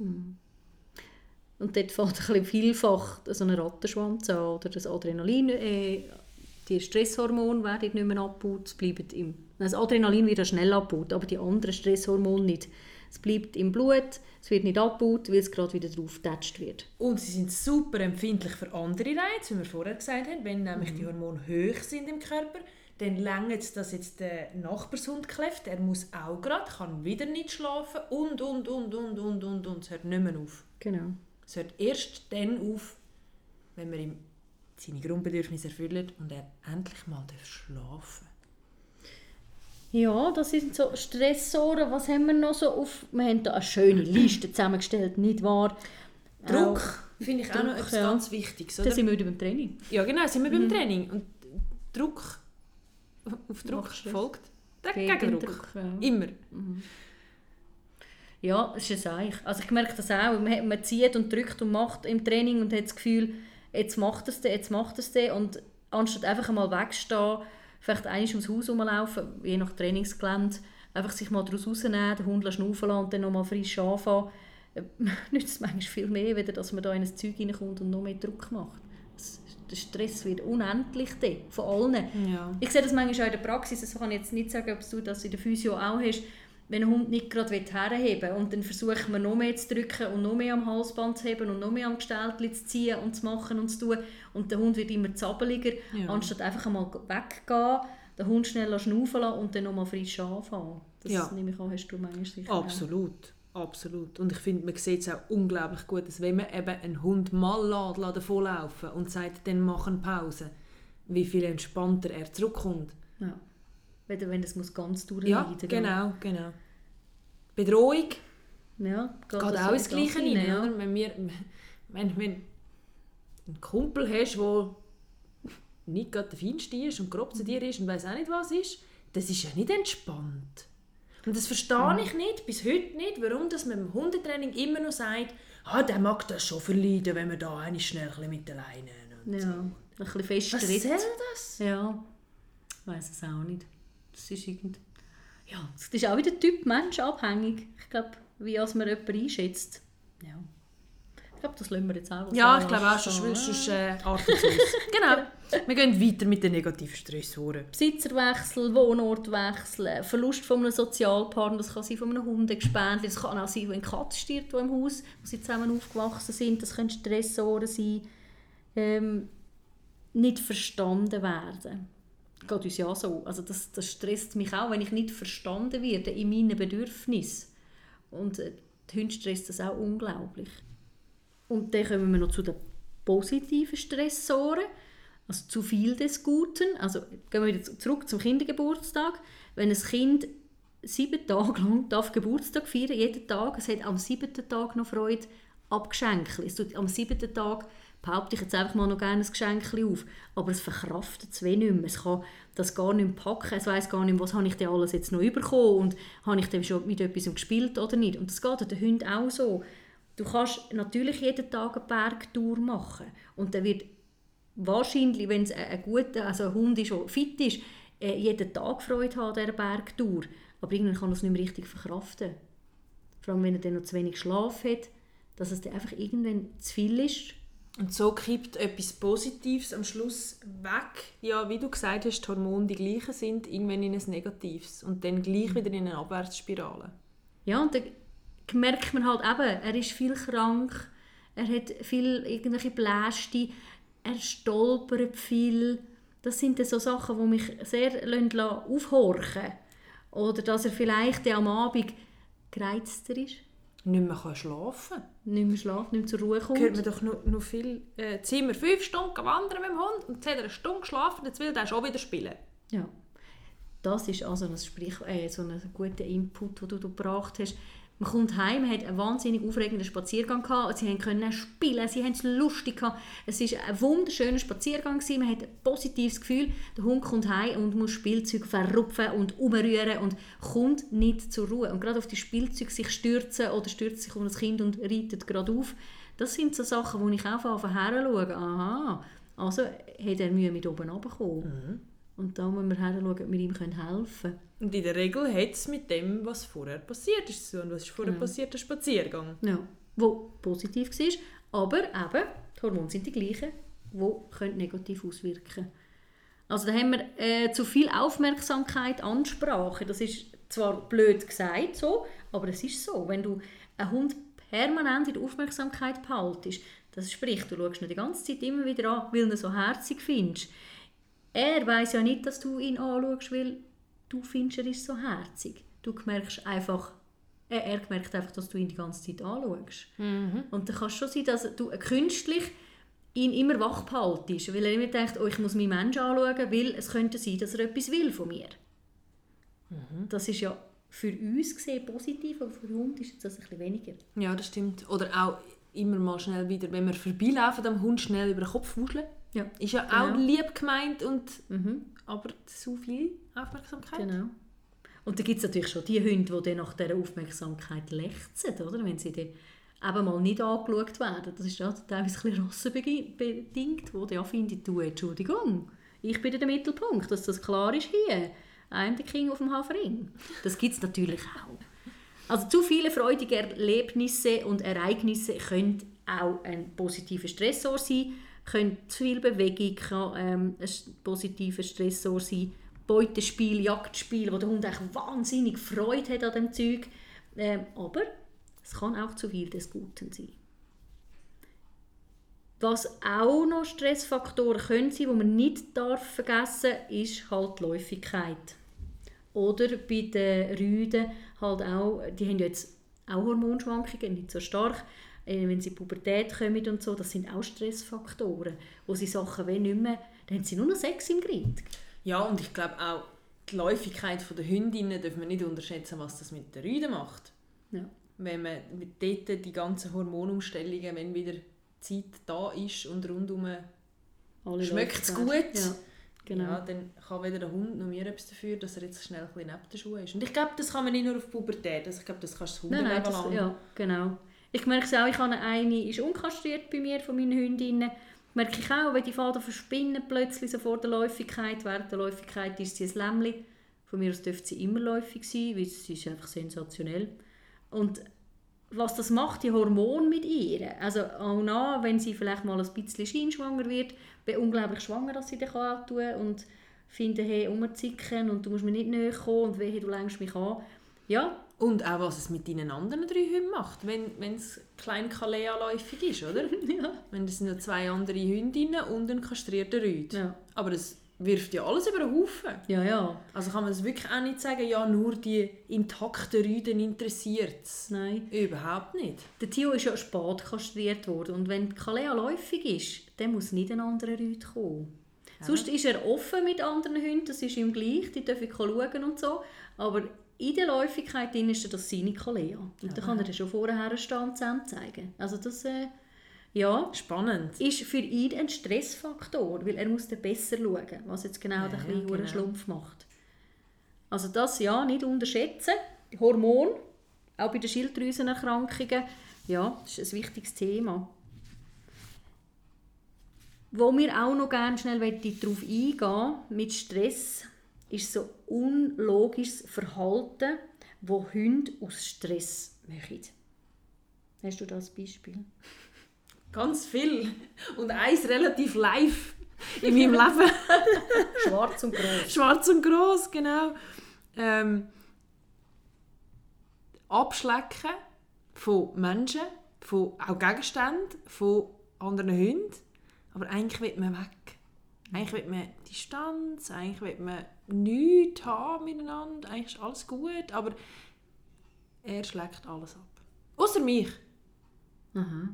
Und dort fällt ein bisschen vielfach so ein Rattenschwanz an oder das Adrenalin, äh, die Stresshormone werden nicht mehr abgebaut, es bleibt im, das Adrenalin wird ja schnell abgebaut, aber die anderen Stresshormone nicht. Es bleibt im Blut, es wird nicht abgebaut, weil es gerade wieder drauf getatscht wird. Und sie sind super empfindlich für andere Reize, wie wir vorher gesagt haben. Wenn nämlich die Hormone hoch sind im Körper, dann längert es, dass jetzt der Nachbarshund kläfft. Er muss auch gerade, kann wieder nicht schlafen und, und, und, und, und, und, und. Es hört nicht mehr auf. Genau. Es hört erst dann auf, wenn wir ihm seine Grundbedürfnisse erfüllen und er endlich mal schlafen darf. Ja, das sind so Stressoren. Was haben wir noch so auf... Wir haben da eine schöne Liste zusammengestellt, nicht wahr? Druck finde ich auch noch Druck, etwas ja. ganz Wichtiges. Da Oder? sind wir wieder beim Training. Ja, genau, sind wir beim Training. Und Druck, auf Druck folgt der Gegendruck, ja. Immer. Ja, es ist ein Seich. Also ich merke das auch. Man, man zieht und drückt und macht im Training und hat das Gefühl, jetzt macht es der, jetzt macht es der. Und anstatt einfach einmal wegstehen, vielleicht einmal ums Haus herumlaufen, je nach Trainingsgelände, einfach sich mal daraus rausnehmen, den Hund schnaufen lassen und dann nochmal frisch anfangen, äh, nützt es manchmal viel mehr, weder dass man da in ein Zeug reinkommt und noch mehr Druck macht. Das- Der Stress wird unendlich dann, von allen. Ja. Ich sehe das manchmal auch in der Praxis, das kann ich jetzt nicht sagen, ob du das in der Physio auch hast. Wenn ein Hund nicht gerade herheben will und dann versucht man noch mehr zu drücken und noch mehr am Halsband zu heben und noch mehr am Gestaltli zu ziehen und zu machen und zu tun und der Hund wird immer zappeliger, Ja. anstatt einfach einmal weggehen, den Hund schnell schnaufen lassen und dann nochmal frisch anfangen. Das Ja. nehme ich an, hast du manchmal sicher auch. Absolut, absolut. Und ich finde, man sieht es auch unglaublich gut, dass wenn man eben einen Hund mal lässt, lässt davonlaufen und sagt, dann mach eine Pause, wie viel entspannter er zurückkommt. Ja. Wenn, wenn das muss ganz Ja, durchleiden genau, genau. Bedrohung Ja, geht das auch ins so Gleiche rein, rein, ja. Wenn, wir, wenn, wenn du einen Kumpel hast, der nicht gerade der Feinste ist und grob zu dir ist und weiß auch nicht, was ist, das ist ja nicht entspannt. Und das verstehe ich nicht, bis heute nicht, warum dass man im Hundetraining immer noch sagt, ah, der mag das schon verleiden, wenn man da eine schnell ein mit der Leine und Ja, ein bisschen fest Was soll das? Ja, ich weiß es auch nicht. Das ist irgend... Ja, das ist auch wieder Typ Mensch abhängig. Ich glaube, wie als man jemanden einschätzt. Ja. Ich glaube, das lassen wir jetzt auch Ja, ich glaube auch, sonst, sonst äh, artet es aus. genau. Wir gehen weiter mit den negativen Stressoren. Besitzerwechsel, Wohnortwechsel, Verlust von einem Sozialpartner, das kann sein von einem Hundegespendli, das kann auch sein, wenn eine Katze stirbt, die im Haus, wo sie zusammen aufgewachsen sind, das können Stressoren sein. Ähm, nicht verstanden werden. Geht uns ja so. Also das, das stresst mich auch, wenn ich nicht verstanden werde in meinen Bedürfnissen. Und äh, die Hunde stresst das auch unglaublich. Und dann kommen wir noch zu den positiven Stressoren. Also zu viel des Guten. Also gehen wir wieder zurück zum Kindergeburtstag. Wenn ein Kind sieben Tage lang darf Geburtstag feiern, jeden Tag, es hat am siebten Tag noch Freude ab Geschenken. Es tut am siebten Tag behaupte ich jetzt einfach mal noch gerne ein Geschenk auf, aber es verkraftet es wie nicht mehr. Es kann das gar nicht mehr packen, es weiss gar nicht mehr, was habe ich denn alles jetzt noch bekommen und habe ich denn schon mit etwas gespielt oder nicht. Und das geht den Hunden auch so. Du kannst natürlich jeden Tag eine Bergtour machen und dann wird wahrscheinlich, wenn es ein, ein guter, also ein Hund ist, der fit ist, äh, jeden Tag Freude haben an dieser Bergtour. Aber irgendwann kann er es nicht mehr richtig verkraften. Vor allem, wenn er dann noch zu wenig Schlaf hat, dass es dann einfach irgendwann zu viel ist. Und so kippt etwas Positives am Schluss weg. Ja, wie du gesagt hast, die Hormone die gleichen sind, irgendwann in ein Negatives. Und dann gleich wieder in eine Abwärtsspirale. Ja, und dann merkt man halt eben, er ist viel krank, er hat viel irgendwelche Bläste, er stolpert viel. Das sind dann so Sachen, die mich sehr aufhorchen lassen. Oder dass er vielleicht am Abend gereizter ist, Nicht mehr kann schlafen nicht mehr schlaft, nicht mehr zur Ruhe kommt. Hört man doch noch, noch viel äh, Zimmer fünf Stunden wandern mit dem Hund und jetzt hat er eine Stunde geschlafen, jetzt will er schon wieder spielen. Ja. Das ist also ein, Sprich äh, so ein guter Input, den du, du gebracht hast. Man kommt heim, man hat einen wahnsinnig aufregenden Spaziergang gehabt. Sie können spielen, sie haben es lustig gehabt. Es war ein wunderschöner Spaziergang. Man hat ein positives Gefühl. Der Hund kommt heim und muss Spielzeug verrupfen und umrühren und kommt nicht zur Ruhe. Und gerade auf die Spielzeug sich stürzen oder stürzt sich um das Kind und reitet gerade auf. Das sind so Sachen, wo ich auch von her schaue. Aha, also hat er Mühe mit oben runterzukommen. Und da müssen wir her schauen, ob wir ihm helfen können. Und in der Regel hat es mit dem, was vorher passiert ist, so. Und was ist vorher passiert? Der Spaziergang. Ja, wo positiv war, aber eben, die Hormone sind die gleichen, die können negativ auswirken Also da haben wir äh, zu viel Aufmerksamkeit, Ansprache. Das ist zwar blöd gesagt so, aber es ist so. Wenn du einen Hund permanent in der Aufmerksamkeit behaltest, das spricht, du schaust ihn die ganze Zeit immer wieder an, weil du ihn so herzig findest. Er weiß ja nicht, dass du ihn anschaust, weil du findest, er ist so herzig. Du merkst einfach, er, er merkt einfach, dass du ihn die ganze Zeit anschaust. Und dann kann es schon sein, dass du künstlich ihn immer wach behaltest, weil er immer denkt, oh, ich muss meinen Menschen anschauen, weil es könnte sein, dass er etwas will von mir. Das ist ja für uns gesehen positiv, aber für den Hund ist das ein bisschen weniger. Ja, das stimmt. Oder auch immer mal schnell wieder, wenn wir vorbeilaufen, am Hund schnell über den Kopf wuscheln. Ja, Ist ja auch Genau. lieb gemeint und mhm. aber zu viel Aufmerksamkeit. genau. Und dann gibt es natürlich schon die Hunde, die dann nach dieser Aufmerksamkeit lechzen, oder? wenn sie dann eben mal nicht angeschaut werden. Das ist ja teilweise ein bisschen rassenbedingt, wo der findet, du, Entschuldigung, ich bin der Mittelpunkt, dass das klar ist hier. I'm the king auf dem Hafering. Das gibt es natürlich auch. Also zu viele freudige Erlebnisse und Ereignisse können auch ein positiver Stressor sein, können zu viel Bewegung kann, ähm, ein positiver Stressor sein, Beutespiel, Jagdspiel, wo der Hund wahnsinnig Freude hat an dem Zeug. Ähm, aber es kann auch zu viel des Guten sein. Was auch noch Stressfaktoren können sein, die man nicht darf vergessen darf, ist halt die Läufigkeit. Oder bei den Rüden halt auch, die haben jetzt auch Hormonschwankungen, nicht so stark, wenn sie in die Pubertät kommen und so, das sind auch Stressfaktoren, wo sie Sachen wie nicht mehr, dann haben sie nur noch Sex im Grind. Ja, und ich glaube auch, die Läufigkeit der Hündinnen darf man nicht unterschätzen, was das mit den Rüden macht. Ja. Wenn man mit dort die ganzen Hormonumstellungen, wenn wieder Zeit da ist und rundum schmeckt es gut, Ja, genau. ja, dann kann weder der Hund noch mir etwas dafür, dass er jetzt schnell ein bisschen neben den Schuhen ist. Und ich glaube, das kann man nicht nur auf Pubertät, also ich glaube, das kannst du das Nein, nein, Hundeleben das, lang. ja, genau. Ich merke es auch, ich habe eine, ist unkastriert bei mir, von meinen Hündinnen. Merke ich auch, wenn die Faden verspinnen plötzlich so vor der Läufigkeit. Während der Läufigkeit ist sie ein Lämmli. Von mir aus dürfte sie immer läufig sein, weil sie ist einfach sensationell. Und was das macht, die Hormone mit ihr. Also auch nach, wenn sie vielleicht mal ein bisschen scheinschwanger wird, bin unglaublich schwanger, dass sie das auch tun kann und finden, hey, umzicken und du musst mir nicht näher kommen und wehe, du längst mich an. Ja, Und auch, was es mit deinen anderen drei Hunden macht, wenn es klein Kalea-läufig ist, oder? ja. wenn sind ja zwei andere Hündinnen und ein kastrierter Rüd. Ja, Aber das wirft ja alles über den Haufen. ja. ja. Also kann man das wirklich auch nicht sagen, ja, nur die intakten Rüden interessiert es. Nein. Überhaupt nicht. Der Tio ist ja spät kastriert worden und wenn Kalea läufig ist, dann muss nicht ein anderer Rüd kommen. Sonst ist er offen mit anderen Hunden, das ist ihm gleich, die dürfen schauen und so. Aber in der Läufigkeit drin ist das seine Kalea. Und dann kann er dann schon vorher stehen und zusammen zeigen. Also das, äh, ja, Spannend. ist für ihn ein Stressfaktor, weil er muss dann besser schauen, was jetzt genau Ja, den ja, kleinen genau. Schlumpf macht. Also das ja, nicht unterschätzen. Hormon, auch bei den Schilddrüsenerkrankungen, ja, das ist ein wichtiges Thema. Wo wir auch noch gerne schnell darauf eingehen mit Stress, ist so unlogisches Verhalten, wo Hunde aus Stress machen. Hast du das Beispiel? Ganz viel. Und eins relativ live in meinem Leben. Schwarz und groß. Schwarz und gross, genau. Ähm, Abschlecken von Menschen, von auch Gegenständen, von anderen Hunden. Aber eigentlich will man weg. Eigentlich will man Distanz, eigentlich will man nichts haben miteinander. Eigentlich ist alles gut, aber er schlägt alles ab. Außer mich. Aha.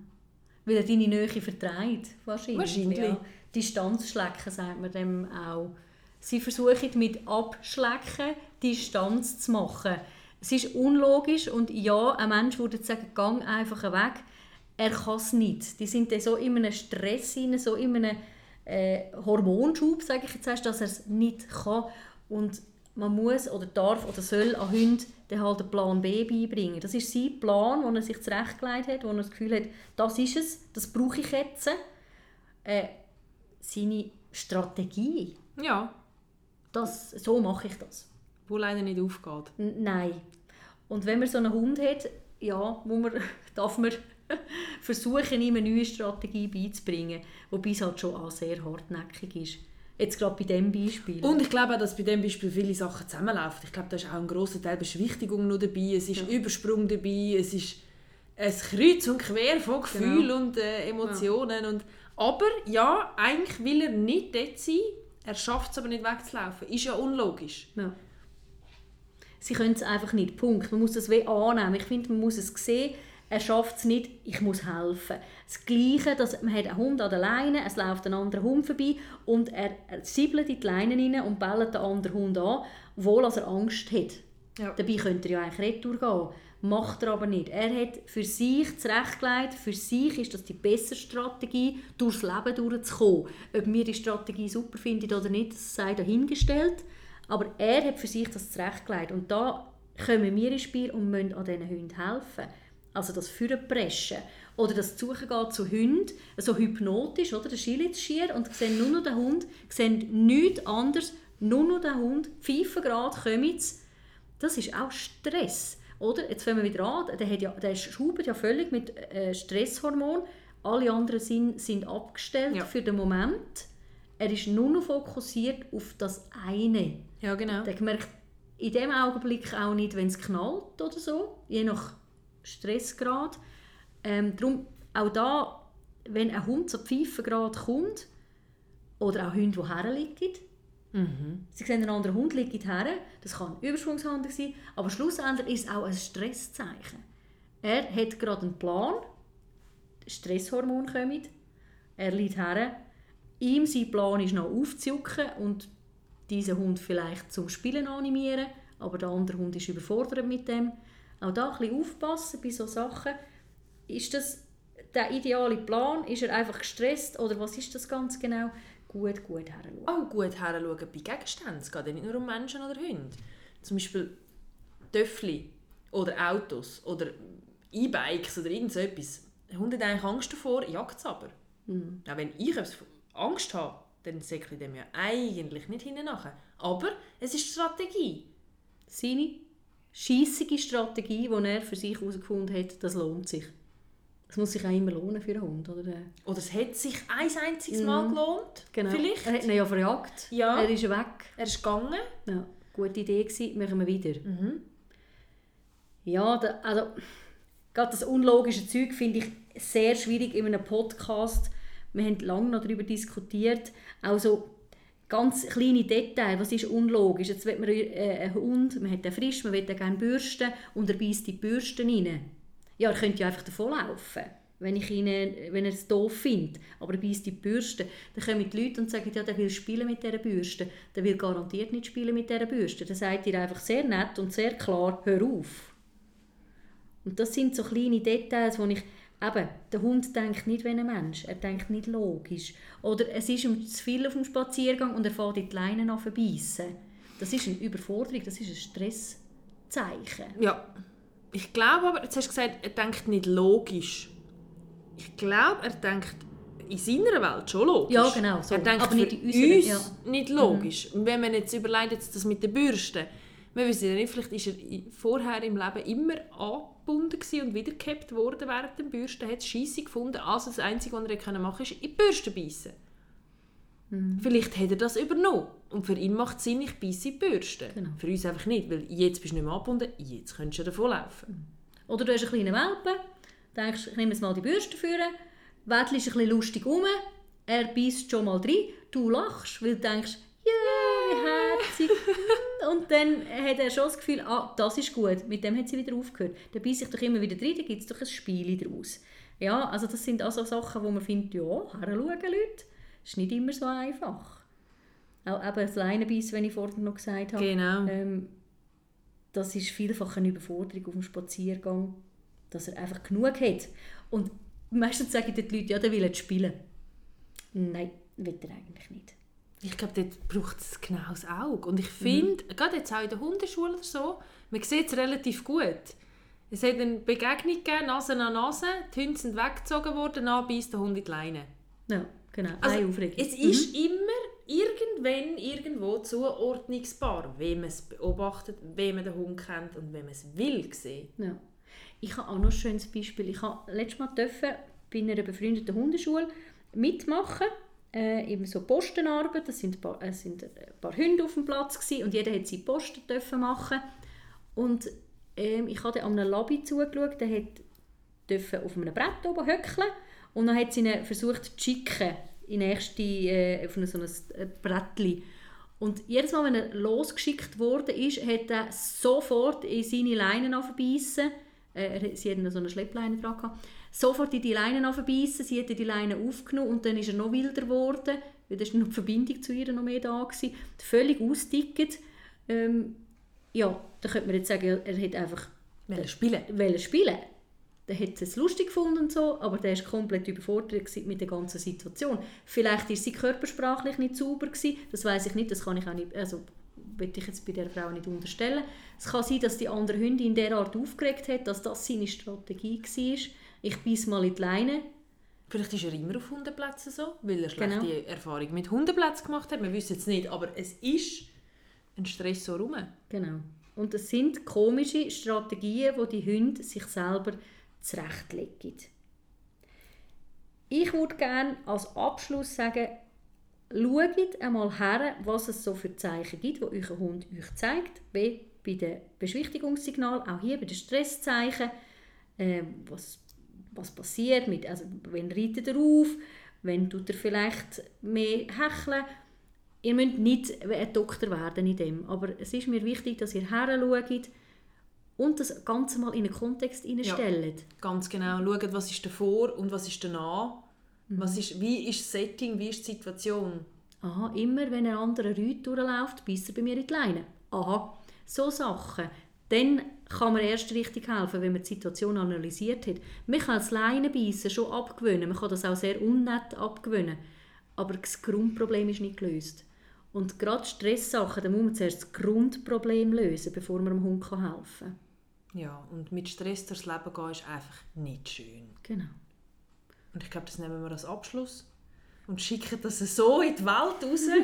Weil er deine Nähe vertreibt, wahrscheinlich. Wahrscheinlich. Ja. Distanzschlecken sagt man dem auch. Sie versuchen mit Abschlecken Distanz zu machen. Es ist unlogisch und ja, ein Mensch würde sagen, gang einfach weg. Er kann es nicht. Die sind dann so in einem Stress, rein, so in einem äh, Hormonschub, sage ich jetzt erst, dass er es nicht kann. Und man muss oder darf oder soll an Hunde dann halt einen Plan B beibringen. Das ist sein Plan, den er sich zurechtgelegt hat, wo er das Gefühl hat, das ist es, das brauche ich jetzt. Äh, seine Strategie, Ja, das, so mache ich das. wo leider nicht aufgeht. N nein. Und wenn man so einen Hund hat, ja, muss man, darf man versuchen, ihm eine neue Strategie beizubringen, wobei es halt schon auch sehr hartnäckig ist. Jetzt gerade bei diesem Beispiel. Und ich glaube auch, dass bei diesem Beispiel viele Sachen zusammenlaufen. Ich glaube, da ist auch ein grosser Teil Beschwichtigung noch dabei, es ist Übersprung dabei, es ist ein Kreuz und Quer von Gefühlen Genau. und äh, Emotionen. Und, aber ja, eigentlich will er nicht dort sein, er schafft es aber nicht wegzulaufen. Ist ja unlogisch. Ja. Sie können es einfach nicht. Punkt. Man muss das wie annehmen. Ich finde, man muss es sehen. Er schafft es nicht, ich muss helfen. Das Gleiche, dass man hat einen Hund an der Leine, es läuft ein anderer Hund vorbei und er, siebelt in die Leine rein und bellt den anderen Hund an, obwohl er Angst hat. Ja. Dabei könnte er ja eigentlich retour gehen. Macht er aber nicht. Er hat für sich zurechtgelegt, für sich ist das die bessere Strategie, durchs Leben durchzukommen. Ob wir die Strategie super finden oder nicht, das sei dahingestellt. Aber er hat für sich das zurechtgelegt. Und da kommen wir ins Spiel und müssen an diesen Hunden helfen. Also das Führenpreschen. Oder das Suchen geht zu Hunden, so hypnotisch, oder? Der Schilitz schier und sehen nur noch den Hund, sehen nichts anderes, nur noch den Hund, pfeifen gerade, kommen. Das ist auch Stress. Oder? Jetzt fangen wir wieder an. Der, hat ja, der schubt ja völlig mit äh, Stresshormon. Alle anderen sind, sind abgestellt Ja. für den Moment. er ist nur noch fokussiert auf das eine. Ja, genau. Der merkt in dem Augenblick auch nicht, wenn es knallt oder so, je nach Stressgrad. Ähm, darum auch da, wenn ein Hund zu Pfeifengrad kommt, oder auch Hunde, die herliegen, Mhm. Sie sehen einen anderen Hund liegt her, das kann ein Überschwungshandel sein, aber schlussendlich ist es auch ein Stresszeichen. Er hat gerade einen Plan, Stresshormon kommen, er liegt her, ihm sein Plan ist noch aufzujucken und diesen Hund vielleicht zum Spielen animieren, aber der andere Hund ist überfordert mit dem. Auch da ein bisschen aufpassen bei solchen Sachen. Ist das der ideale Plan? Ist er einfach gestresst oder was ist das ganz genau? Gut, gut heranschauen. Auch gut heranschauen bei Gegenständen. Es geht ja nicht nur um Menschen oder Hunde. Zum Beispiel Töffli oder Autos oder E-Bikes oder irgend so etwas. Der Hund hat eigentlich Angst davor, jagt es aber. Mhm. Auch wenn ich Angst habe, dann säckle ich dem ja eigentlich nicht nachher. Aber es ist Strategie. Seine scheissige Strategie, die er für sich herausgefunden hat, das lohnt sich. Es muss sich auch immer lohnen für einen Hund, oder? Oder es hat sich ein einziges Mal gelohnt. Genau. Vielleicht. Er hat ihn ja verjagt. Ja. Er ist weg. Er ist gegangen. Ja, gute Idee gewesen, machen wir wieder. Mhm. Ja, da, also gerade das unlogische Zeug finde ich sehr schwierig in einem Podcast. Wir haben lange noch darüber diskutiert. Auch so ganz kleine Details, was ist unlogisch? Jetzt will man äh, einen Hund, man hat den frisch, man will gerne bürsten und er beißt die Bürsten rein. Ja, er könnte ja einfach davonlaufen, wenn, ich ihn, wenn er es doof findet. Aber er beißt die Bürste. Dann kommen die Leute und sagen, ja, der will spielen mit dieser Bürste. Der will garantiert nicht spielen mit dieser Bürste. Dann sagt ihr einfach sehr nett und sehr klar, hör auf. Und das sind so kleine Details, wo ich eben, der Hund denkt nicht wie ein Mensch, er denkt nicht logisch. Oder es ist ihm zu viel auf dem Spaziergang und er fährt in die Leinen an verbeissen. Das ist eine Überforderung, das ist ein Stresszeichen. Ja. Ich glaube aber, jetzt hast du gesagt, er denkt nicht logisch. Ich glaube, er denkt in seiner Welt schon logisch. Ja, genau, so. Er denkt Aber für nicht in unserer, uns ja. Mhm. nicht logisch. Und wenn man jetzt überlegt, jetzt das mit den Bürsten, wir wissen ja nicht, vielleicht ist er vorher im Leben immer angebunden und wieder gehabt worden während dem Bürsten, hat es scheisse gefunden, also das Einzige, was er machen konnte, ist in die Bürste beißen. Mhm. Vielleicht hat er das übernommen. Und für ihn macht es Sinn, ich beisse in die Bürste. Genau. Für uns einfach nicht, weil jetzt bist du nicht mehr angebunden, jetzt könntest du davonlaufen. Oder du hast einen kleinen Welpen, denkst, ich nehme jetzt mal die Bürste für wettelst ein bisschen lustig um, er beißt schon mal rein, du lachst, weil du denkst, wie herzig. Und dann hat er schon das Gefühl, ah, das ist gut, mit dem hat sie wieder aufgehört. Dann beißt sich doch immer wieder rein, dann gibt es doch ein Spiel daraus. Ja, also das sind also Sachen, wo man findet, ja, heranschauen Leute, ist nicht immer so einfach. Auch eben das Leinenbeissen, wenn ich vorhin noch gesagt habe. Genau. Ähm, das ist vielfach eine Überforderung auf dem Spaziergang, dass er einfach genug hat. Und meistens sagen die Leute, ja, der will jetzt spielen. Nein, will er eigentlich nicht. Ich glaube, dort braucht es genau das Auge. Und ich finde, gerade jetzt auch in der Hundeschule oder so, man sieht es relativ gut. Es hat eine Begegnung gegeben, Nase an Nase, die Hunde sind weggezogen worden, dann beißt der Hund in die Leine. Ja, genau. Also, Eine Aufregung. Es ist immer irgendwann irgendwo zuordnungsbar, wie man es beobachtet, wie man den Hund kennt und wie man es will sehen. Ja. Ich habe auch noch ein schönes Beispiel. Ich habe letztes Mal dürfen bei einer befreundeten Hundeschule mitmachen. Äh, eben so Postenarbeit. Das sind paar, es sind ein paar Hunde auf dem Platz gewesen, und jeder hat seine Posten dürfen machen. Und ähm, ich habe an einem Labi zugeschaut, der hat dürfen auf einem Brett oben höckeln und dann hat sie ihn versucht zu schicken in nächste, äh, auf so ein äh, Brettli. Und jedes Mal, wenn er losgeschickt wurde, ist, hat er sofort in seine Leinen anverbeissen. Äh, er- sie hatten so eine Schleppleine dran. Gehabt. Sofort in die Leinen anverbeissen, sie hat die Leine aufgenommen und dann ist er noch wilder geworden, weil dann war noch die Verbindung zu ihr noch mehr da. Gewesen. Völlig ausgedickt. Ähm, ja, da könnte man jetzt sagen, er hat einfach Weil er spielen. wollen spielen. Der hat es lustig gefunden und so, aber der war komplett überfordert mit der ganzen Situation. Vielleicht war sie körpersprachlich nicht sauber gewesen, das weiß ich nicht, das kann ich auch nicht, also will ich jetzt bei der Frau nicht unterstellen. Es kann sein, dass die andere Hündin derart aufgeregt hat, dass das seine Strategie war. Ich beiß mal in die Leine. Vielleicht ist er immer auf Hundeplätzen so, weil er schlechte Genau. Erfahrung mit Hundeplätzen gemacht hat. Wir wissen es nicht, aber es ist ein Stress so rum. Genau. Und das sind komische Strategien, die die Hunde sich selber zurechtlegen. Ich würde gerne als Abschluss sagen, schaut einmal her, was es so für Zeichen gibt, die euer Hund euch zeigt, wie bei den Beschwichtigungssignalen, auch hier bei den Stresszeichen, äh, was, was passiert, mit, also wenn reitet er auf, wenn tut er vielleicht mehr hecheln. Ihr müsst nicht ein Doktor werden in dem, aber es ist mir wichtig, dass ihr her schaut und das Ganze mal in einen Kontext hineinstellt. Ja, ganz genau. Schaut, was ist davor und was ist danach. Mhm. Was ist, wie ist das Setting, wie ist die Situation? Aha, immer wenn ein anderer Rüt durchläuft, beißt er bei mir in die Leine. Aha, so Sachen. Dann kann man erst richtig helfen, wenn man die Situation analysiert hat. Man kann das Leinenbeissen schon abgewöhnen, man kann das auch sehr unnett abgewöhnen. Aber das Grundproblem ist nicht gelöst. Und gerade Stresssachen, da muss man zuerst das Grundproblem lösen, bevor man dem Hund helfen kann. Ja, und mit Stress durchs Leben gehen ist einfach nicht schön. Genau. Und ich glaube, das nehmen wir als Abschluss und schicken das so in die Welt raus.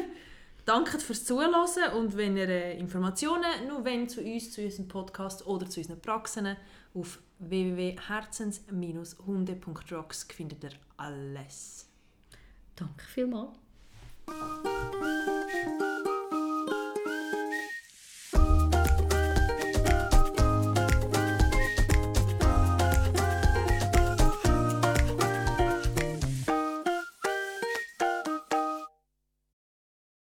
Danke fürs Zuhören und wenn ihr äh, Informationen noch wollt, zu uns, zu unserem Podcast oder zu unseren Praxen auf www.herzens-hunde.rocks findet ihr alles. Danke vielmals.